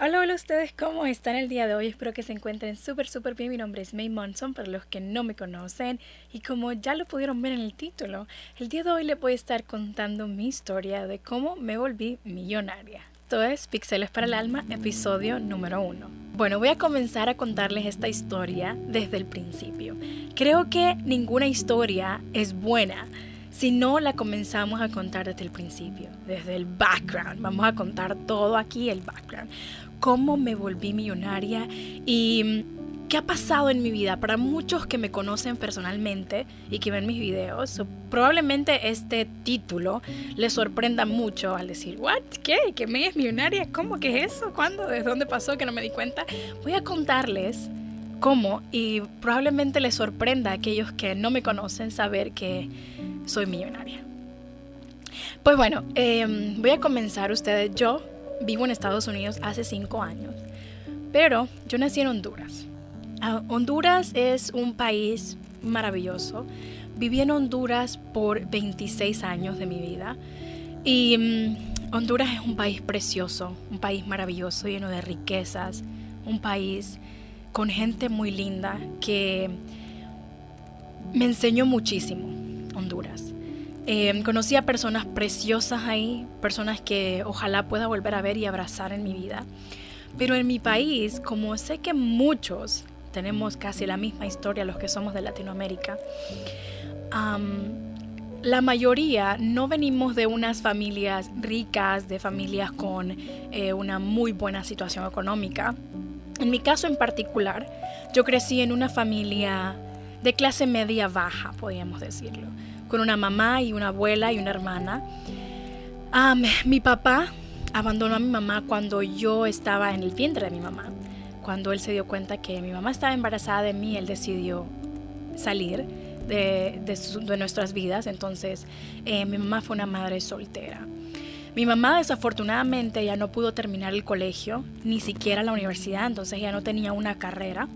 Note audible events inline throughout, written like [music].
Hola, hola ustedes, ¿cómo están el día de hoy? Espero que se encuentren súper, súper bien. Mi nombre es May Monson, para los que no me conocen. Y como ya lo pudieron ver en el título, el día de hoy les voy a estar contando mi historia de cómo me volví millonaria. Esto es Pixeles para el Alma, episodio número uno. Bueno, voy a comenzar a contarles esta historia desde el principio. Creo que ninguna historia es buena si no la comenzamos a contar desde el principio, desde el background. Vamos a contar todo aquí, el background cómo me volví millonaria y mm, qué ha pasado en mi vida. Para muchos que me conocen personalmente y que ven mis videos, probablemente este título les sorprenda mucho al decir, ¿what? ¿Qué? ¿Que me es millonaria? ¿Cómo que es eso? ¿Cuándo? ¿Desde dónde pasó que no me di cuenta? Voy a contarles cómo y probablemente les sorprenda a aquellos que no me conocen saber que soy millonaria. Pues bueno, em, voy a comenzar ustedes. Yo vivo en Estados Unidos hace cinco años, pero yo nací en Honduras. Ah, Honduras es un país maravilloso. Viví en Honduras por 26 años de mi vida y mm, Honduras es un país precioso, un país maravilloso, lleno de riquezas, un país con gente muy linda que me enseñó muchísimo Honduras. Eh, conocí a personas preciosas ahí, personas que ojalá pueda volver a ver y abrazar en mi vida. Pero en mi país, como sé que muchos tenemos casi la misma historia, los que somos de Latinoamérica, la mayoría no venimos de unas familias ricas, de familias con eh, una muy buena situación económica. En mi caso en particular, yo crecí en una familia de clase media baja, podríamos decirlo con una mamá y una abuela y una hermana. mi papá abandonó a mi mamá cuando yo estaba en el vientre de mi mamá. Cuando él se dio cuenta que mi mamá estaba embarazada de mí, él decidió salir de, nuestras vidas. Entonces, eh, mi mamá fue una madre soltera. Mi mamá desafortunadamente ya no pudo terminar el colegio, ni siquiera la universidad, entonces ya no tenía una carrera.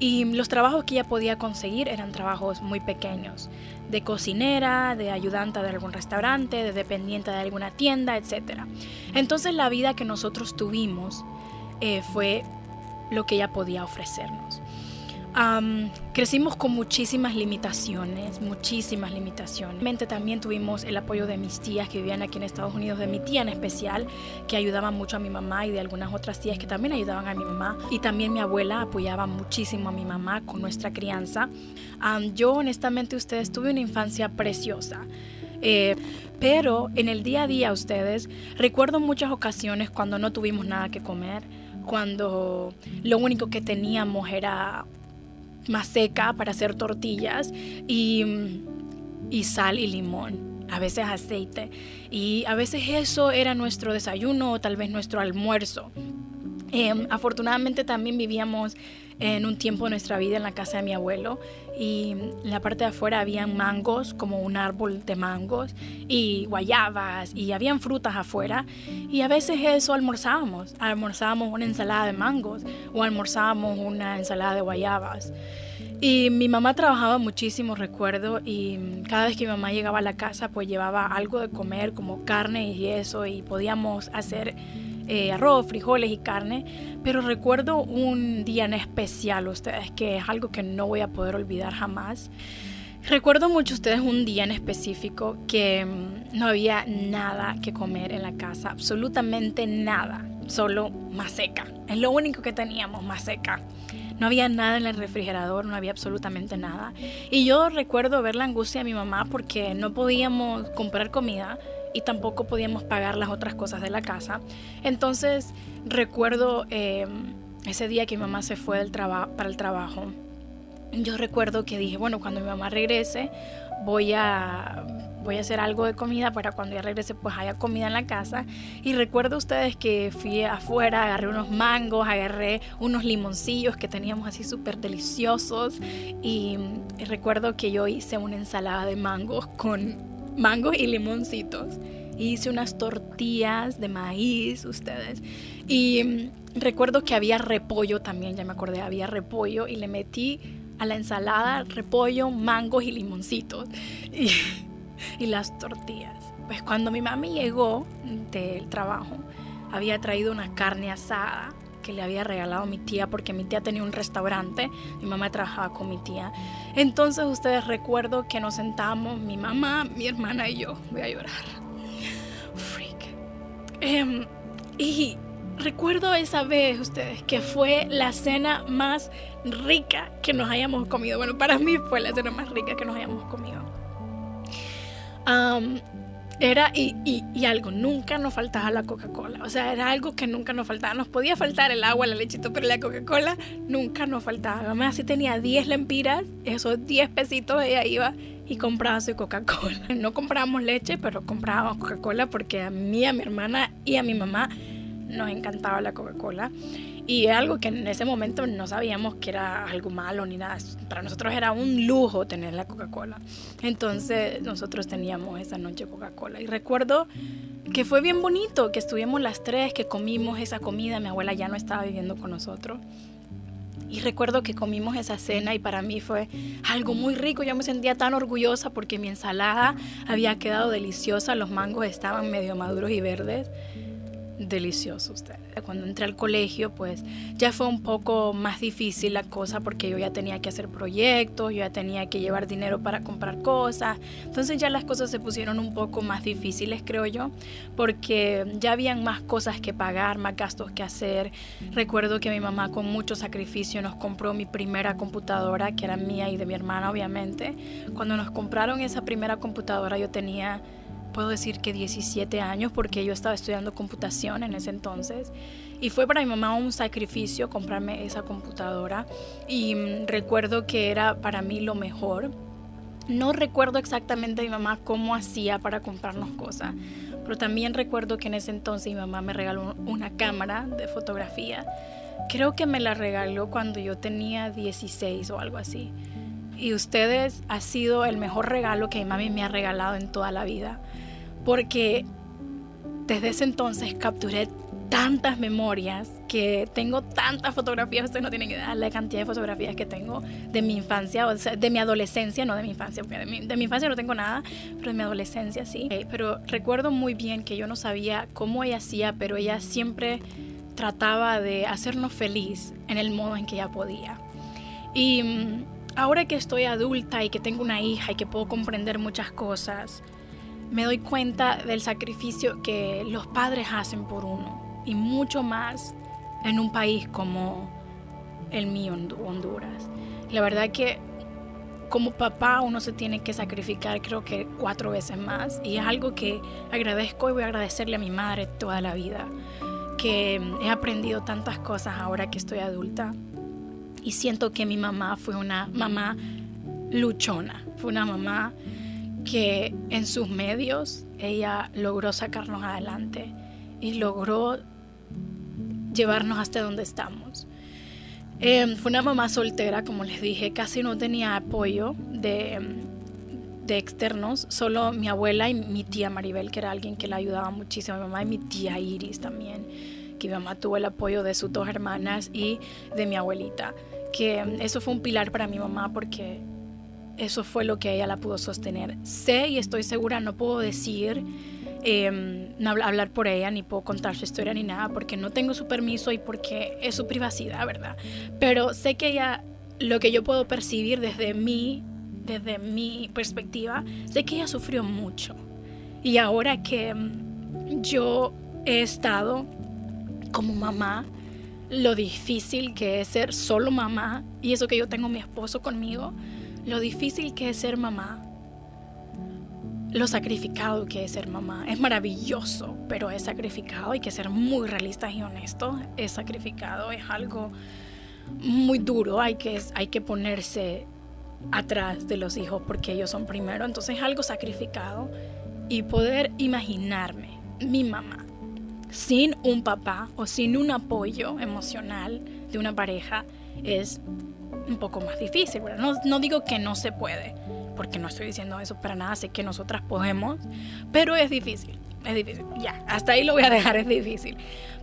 Y los trabajos que ella podía conseguir eran trabajos muy pequeños, de cocinera, de ayudante de algún restaurante, de dependiente de alguna tienda, etc. Entonces la vida que nosotros tuvimos eh, fue lo que ella podía ofrecernos crecimos con muchísimas limitaciones, muchísimas limitaciones. También tuvimos el apoyo de mis tías que vivían aquí en Estados Unidos, de mi tía en especial, que ayudaban mucho a mi mamá y de algunas otras tías que también ayudaban a mi mamá. Y también mi abuela apoyaba muchísimo a mi mamá con nuestra crianza. yo honestamente ustedes tuve una infancia preciosa. Eh, pero en el día a día ustedes, recuerdo muchas ocasiones cuando no tuvimos nada que comer, cuando lo único que teníamos era más seca para hacer tortillas y, y sal y limón a veces aceite. Y a veces eso era nuestro desayuno o tal vez nuestro almuerzo. Em, afortunadamente también vivíamos en un tiempo de nuestra vida en la casa de mi abuelo y en la parte de afuera habían mangos, como un árbol de mangos y guayabas y habían frutas afuera y a veces eso almorzábamos, almorzábamos una ensalada de mangos o almorzábamos una ensalada de guayabas. Y mi mamá trabajaba muchísimo, recuerdo, y cada vez que mi mamá llegaba a la casa, pues llevaba algo de comer, como carne y eso, y podíamos hacer eh, arroz, frijoles y carne. Pero recuerdo un día en especial, ustedes, que es algo que no voy a poder olvidar jamás. Recuerdo mucho ustedes un día en específico que mm, no había nada que comer en la casa, absolutamente nada, solo seca. Es lo único que teníamos, seca. No había nada en el refrigerador, no había absolutamente nada. Y yo recuerdo ver la angustia de mi mamá porque no podíamos comprar comida y tampoco podíamos pagar las otras cosas de la casa. Entonces recuerdo em, ese día que mi mamá se fue del para el trabajo. Yo recuerdo que dije, bueno, cuando mi mamá regrese voy a voy a hacer algo de comida para cuando ya regrese pues haya comida en la casa. Y recuerdo ustedes que fui afuera, agarré unos mangos, agarré unos limoncillos que teníamos así súper deliciosos y recuerdo que yo hice una ensalada de mangos con mangos y limoncitos. Hice unas tortillas de maíz, ustedes. Y recuerdo que había repollo también, ya me acordé, había repollo y le metí a la ensalada repollo, mangos y limoncitos. Y [laughs] y las tortillas. Pues cuando mi mami llegó del trabajo, había traído una carne asada que le había regalado mi tía porque mi tía tenía un restaurante, mi mamá trabajaba con mi tía. Entonces ustedes recuerdo que nos sentamos, mi mamá, mi hermana y yo, voy a llorar. Freak. Em, y recuerdo esa vez ustedes que fue la cena más rica que nos hayamos comido. Bueno, para mí fue la cena más rica que nos hayamos comido. Era, y, y, algo, nunca nos faltaba la Coca-Cola. O sea, era algo que nunca nos faltaba. Nos podía faltar el agua, la lechita, pero la Coca-Cola nunca nos faltaba. Además, si tenía 10 lempiras, esos 10 pesitos ella iba y compraba su Coca-Cola. [laughs] No comprábamos leche, pero comprábamos Coca-Cola porque a mí, a mi hermana y a mi mamá nos encantaba la Coca-Cola. Y algo que en ese momento no sabíamos que era algo malo ni nada. Para nosotros era un lujo tener la Coca-Cola. Entonces nosotros teníamos esa noche Coca-Cola. Y recuerdo que fue bien bonito, que estuvimos las tres, que comimos esa comida. Mi abuela ya no estaba viviendo con nosotros. Y recuerdo que comimos esa cena y para mí fue algo muy rico. Yo me sentía tan orgullosa porque mi ensalada había quedado deliciosa, los mangos estaban medio maduros y verdes delicioso. Cuando entré al colegio, pues ya fue un poco más difícil la cosa porque yo ya tenía que hacer proyectos, yo ya tenía que llevar dinero para comprar cosas. Entonces ya las cosas se pusieron un poco más difíciles, creo yo, porque ya habían más cosas que pagar, más gastos que hacer. Recuerdo que mi mamá con mucho sacrificio nos compró mi primera computadora, que era mía y de mi hermana, obviamente. Cuando nos compraron esa primera computadora, yo tenía puedo decir que 17 años porque yo estaba estudiando computación en ese entonces y fue para mi mamá un sacrificio comprarme esa computadora y mm, recuerdo que era para mí lo mejor. No recuerdo exactamente mi mamá cómo hacía para comprarnos cosas, pero también recuerdo que en ese entonces mi mamá me regaló una cámara de fotografía. Creo que me la regaló cuando yo tenía 16 o algo así. Y ustedes ha sido el mejor regalo que mi mami me ha regalado en toda la vida porque desde ese entonces capturé tantas memorias, que tengo tantas fotografías, ustedes no tienen idea la cantidad de fotografías que tengo de mi infancia, o sea, de mi adolescencia, no de mi infancia, porque de mi, de mi infancia no tengo nada, pero de mi adolescencia sí. Eh, pero recuerdo muy bien que yo no sabía cómo ella hacía, pero ella siempre trataba de hacernos feliz en el modo en que ella podía. Y mm, ahora que estoy adulta y que tengo una hija y que puedo comprender muchas cosas, me doy cuenta del sacrificio que los padres hacen por uno y mucho más en un país como el mío, Honduras. La verdad que como papá uno se tiene que sacrificar creo que cuatro veces más y es algo que agradezco y voy a agradecerle a mi madre toda la vida, que he aprendido tantas cosas ahora que estoy adulta y siento que mi mamá fue una mamá luchona, fue una mamá que en sus medios ella logró sacarnos adelante y logró llevarnos hasta donde estamos. Em, fue una mamá soltera, como les dije, casi no tenía apoyo de, de, externos, solo mi abuela y mi tía Maribel, que era alguien que la ayudaba muchísimo, mi mamá y mi tía Iris también, que mi mamá tuvo el apoyo de sus dos hermanas y de mi abuelita, que em, eso fue un pilar para mi mamá porque eso fue lo que ella la pudo sostener. Sé y estoy segura, no puedo decir, eh, hablar por ella, ni puedo contar su historia ni nada, porque no tengo su permiso y porque es su privacidad, ¿verdad? Pero sé que ella, lo que yo puedo percibir desde mí, desde mi perspectiva, sé que ella sufrió mucho. Y ahora que em, yo he estado como mamá, lo difícil que es ser solo mamá, y eso que yo tengo mi esposo conmigo, lo difícil que es ser mamá, lo sacrificado que es ser mamá. Es maravilloso, pero es sacrificado. Hay que ser muy realistas y honestos. Es sacrificado, es algo muy duro. Hay que, hay que ponerse atrás de los hijos porque ellos son primero. Entonces es algo sacrificado. Y poder imaginarme mi mamá sin un papá o sin un apoyo emocional de una pareja es un poco más difícil, No, no digo que no se puede, porque no estoy diciendo eso para nada, sé que nosotras podemos, pero es difícil. es difícil. Ya, hasta ahí lo voy a dejar, es difícil.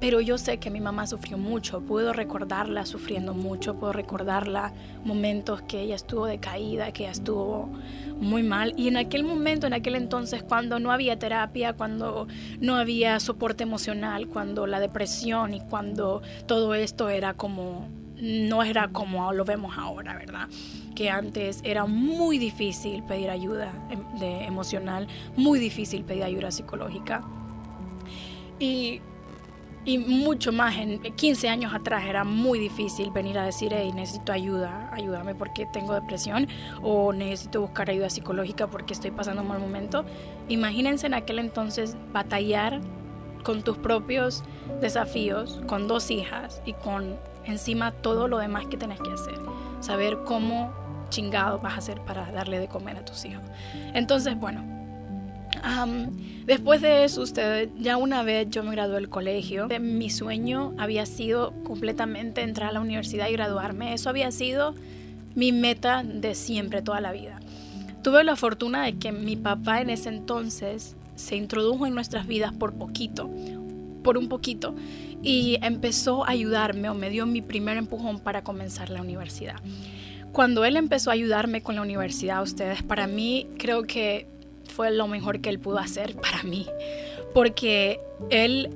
Pero yo sé que mi mamá sufrió mucho, puedo recordarla sufriendo mucho, puedo recordarla momentos que ella estuvo decaída, que ella estuvo muy mal. Y en aquel momento, en aquel entonces, cuando no había terapia, cuando no había soporte emocional, cuando la depresión y cuando todo esto era como, no era como lo vemos ahora, ¿verdad? Que antes era muy difícil pedir ayuda em, emocional, muy difícil pedir ayuda psicológica. Y y mucho más, en 15 años atrás era muy difícil venir a decir, hey, necesito ayuda, ayúdame porque tengo depresión o necesito buscar ayuda psicológica porque estoy pasando un mal momento. Imagínense en aquel entonces batallar con tus propios desafíos, con dos hijas y con encima todo lo demás que tenés que hacer. Saber cómo chingado vas a hacer para darle de comer a tus hijos. Entonces, bueno, después de eso, usted, ya una vez yo me gradué del colegio, mi sueño había sido completamente entrar a la universidad y graduarme. Eso había sido mi meta de siempre, toda la vida. Tuve la fortuna de que mi papá en ese entonces se introdujo en nuestras vidas por poquito, por un poquito, y empezó a ayudarme o me dio mi primer empujón para comenzar la universidad. Cuando él empezó a ayudarme con la universidad, ustedes, para mí creo que fue lo mejor que él pudo hacer para mí, porque él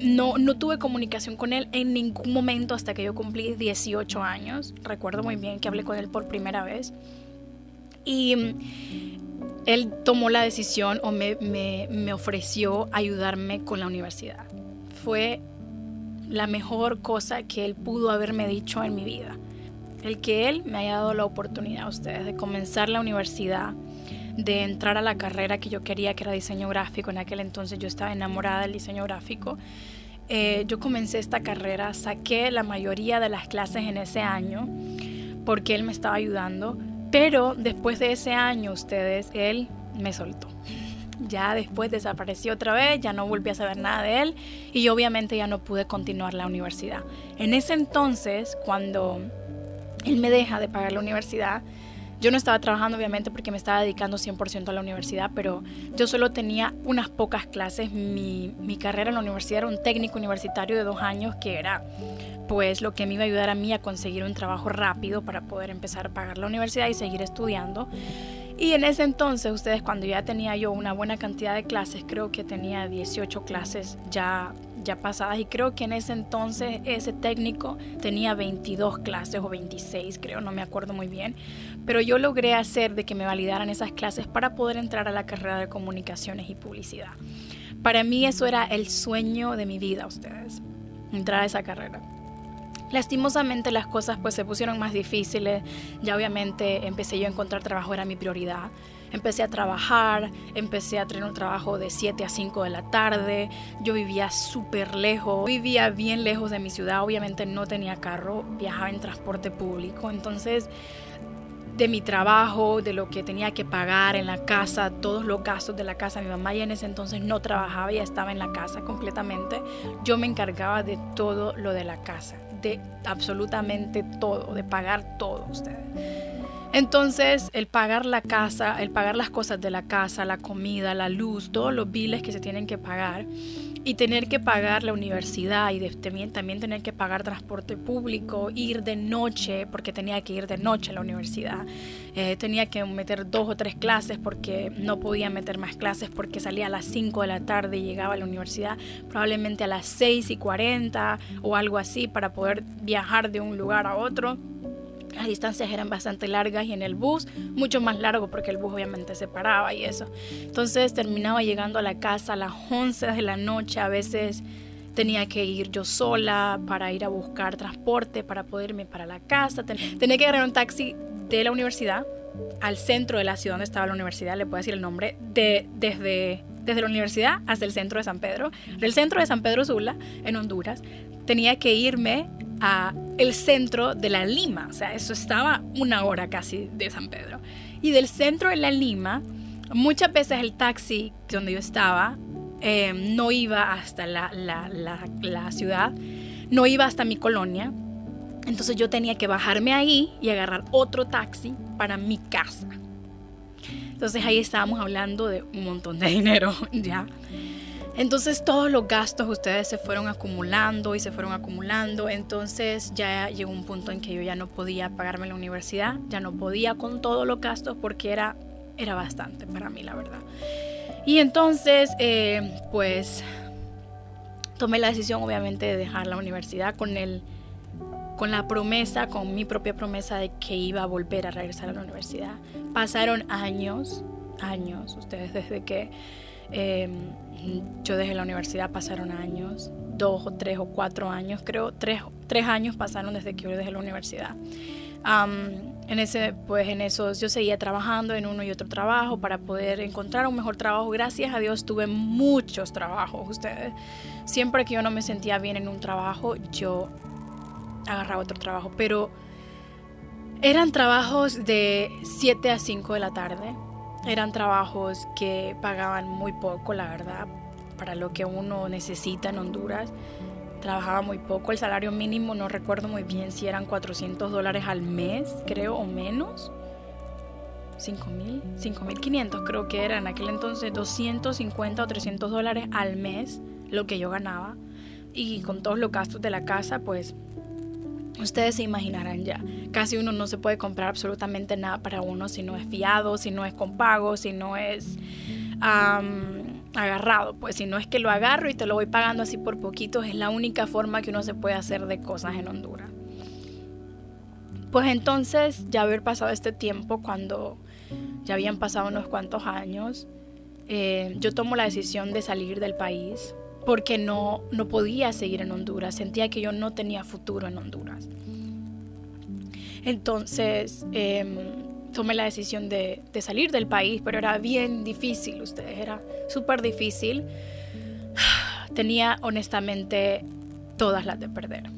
no, no tuve comunicación con él en ningún momento hasta que yo cumplí 18 años. Recuerdo muy bien que hablé con él por primera vez. Y mm, él tomó la decisión o me, me, me ofreció ayudarme con la universidad. Fue la mejor cosa que él pudo haberme dicho en mi vida. El que él me haya dado la oportunidad a ustedes de comenzar la universidad de entrar a la carrera que yo quería, que era diseño gráfico. En aquel entonces yo estaba enamorada del diseño gráfico. Eh, yo comencé esta carrera, saqué la mayoría de las clases en ese año porque él me estaba ayudando, pero después de ese año, ustedes, él me soltó. Ya después desapareció otra vez, ya no volví a saber nada de él y obviamente ya no pude continuar la universidad. En ese entonces, cuando él me deja de pagar la universidad, yo no estaba trabajando obviamente porque me estaba dedicando 100% a la universidad, pero yo solo tenía unas pocas clases. Mi, mi, carrera en la universidad era un técnico universitario de dos años que era pues lo que me iba a ayudar a mí a conseguir un trabajo rápido para poder empezar a pagar la universidad y seguir estudiando. Y en ese entonces, ustedes, cuando ya tenía yo una buena cantidad de clases, creo que tenía 18 clases ya ya pasadas y creo que en ese entonces ese técnico tenía 22 clases o 26 creo, no me acuerdo muy bien, pero yo logré hacer de que me validaran esas clases para poder entrar a la carrera de comunicaciones y publicidad. Para mí eso era el sueño de mi vida, ustedes, entrar a esa carrera. Lastimosamente las cosas pues se pusieron más difíciles, ya obviamente empecé yo a encontrar trabajo, era mi prioridad. Empecé a trabajar, empecé a tener un trabajo de 7 a 5 de la tarde, yo vivía súper lejos, vivía bien lejos de mi ciudad, obviamente no tenía carro, viajaba en transporte público, entonces de mi trabajo, de lo que tenía que pagar en la casa, todos los gastos de la casa. Mi mamá ya en ese entonces no trabajaba, ya estaba en la casa completamente. Yo me encargaba de todo lo de la casa, absolutamente todo, de pagar todo ustedes. Entonces, el pagar la casa, el pagar las cosas de la casa, la comida, la luz, todos los biles que se tienen que pagar y tener que pagar la universidad y también, también tener que pagar transporte público, ir de noche, porque tenía que ir de noche a la universidad. Eh, tenía que meter dos o tres clases porque no podía meter más clases porque salía a las 5 de la tarde y llegaba a la universidad probablemente a las 6 y 40 o algo así para poder viajar de un lugar a otro. Las distancias eran bastante largas y en el bus mucho más largo porque el bus obviamente se paraba y eso. Entonces terminaba llegando a la casa a las 11 de la noche, a veces tenía que ir yo sola para ir a buscar transporte para poder irme para la casa. Tenía que agarrar un taxi de la universidad al centro de la ciudad donde estaba la universidad, le puedo decir el nombre, de, desde, desde la universidad hasta el centro de San Pedro. Del centro de San Pedro Sula, en Honduras, tenía que irme a el centro de la Lima, o sea, eso estaba una hora casi de San Pedro. Y del centro de la Lima, muchas veces el taxi donde yo estaba em, no iba hasta la, la, la, ciudad, no iba hasta mi colonia, entonces yo tenía que bajarme ahí y agarrar otro taxi para mi casa. Entonces ahí estábamos hablando de un montón de [laughs] dinero ya. Entonces todos los gastos ustedes se fueron acumulando y se fueron acumulando. Entonces ya llegó un punto en que yo ya no podía pagarme la universidad, ya no podía con todos los gastos porque era, era bastante para mí, la verdad. Y entonces, eh, pues tomé la decisión obviamente de dejar la universidad con el con la promesa, con mi propia promesa de que iba a volver a regresar a la universidad. Pasaron años, años, ustedes [laughs] desde que em, yo dejé la universidad pasaron años, dos o tres o cuatro años, creo, tres, tres años pasaron desde que yo dejé la universidad. en ese, pues en esos, yo seguía trabajando en uno y otro trabajo para poder encontrar un mejor trabajo. Gracias a Dios tuve muchos trabajos, ustedes. Siempre que yo no me sentía bien en un trabajo, yo agarraba otro trabajo, pero eran trabajos de 7 a 5 de la tarde. Eran trabajos que pagaban muy poco, la verdad, para lo que uno necesita en Honduras. Trabajaba muy poco, el salario mínimo no recuerdo muy bien si eran 400 dólares al mes, creo, o menos. 5 mil, 5 mil 500 creo que era en aquel entonces 250 o 300 dólares al mes lo que yo ganaba y con todos los gastos de la casa pues Ustedes se imaginarán ya, casi uno no se puede comprar absolutamente nada para uno si no es fiado, si no es con pago, si no es agarrado. Pues si no es que lo agarro y te lo voy pagando así por poquitos, es la única forma que uno se puede hacer de cosas en Honduras. Pues entonces, ya haber pasado este tiempo, cuando ya habían pasado unos cuantos años, eh, yo tomo la decisión de salir del país porque no, no podía seguir en Honduras, sentía que yo no tenía futuro en Honduras. Entonces em, tomé la decisión de, de, salir del país, pero era bien difícil, ustedes, era súper difícil. [sighs] Tenía honestamente todas las de perder.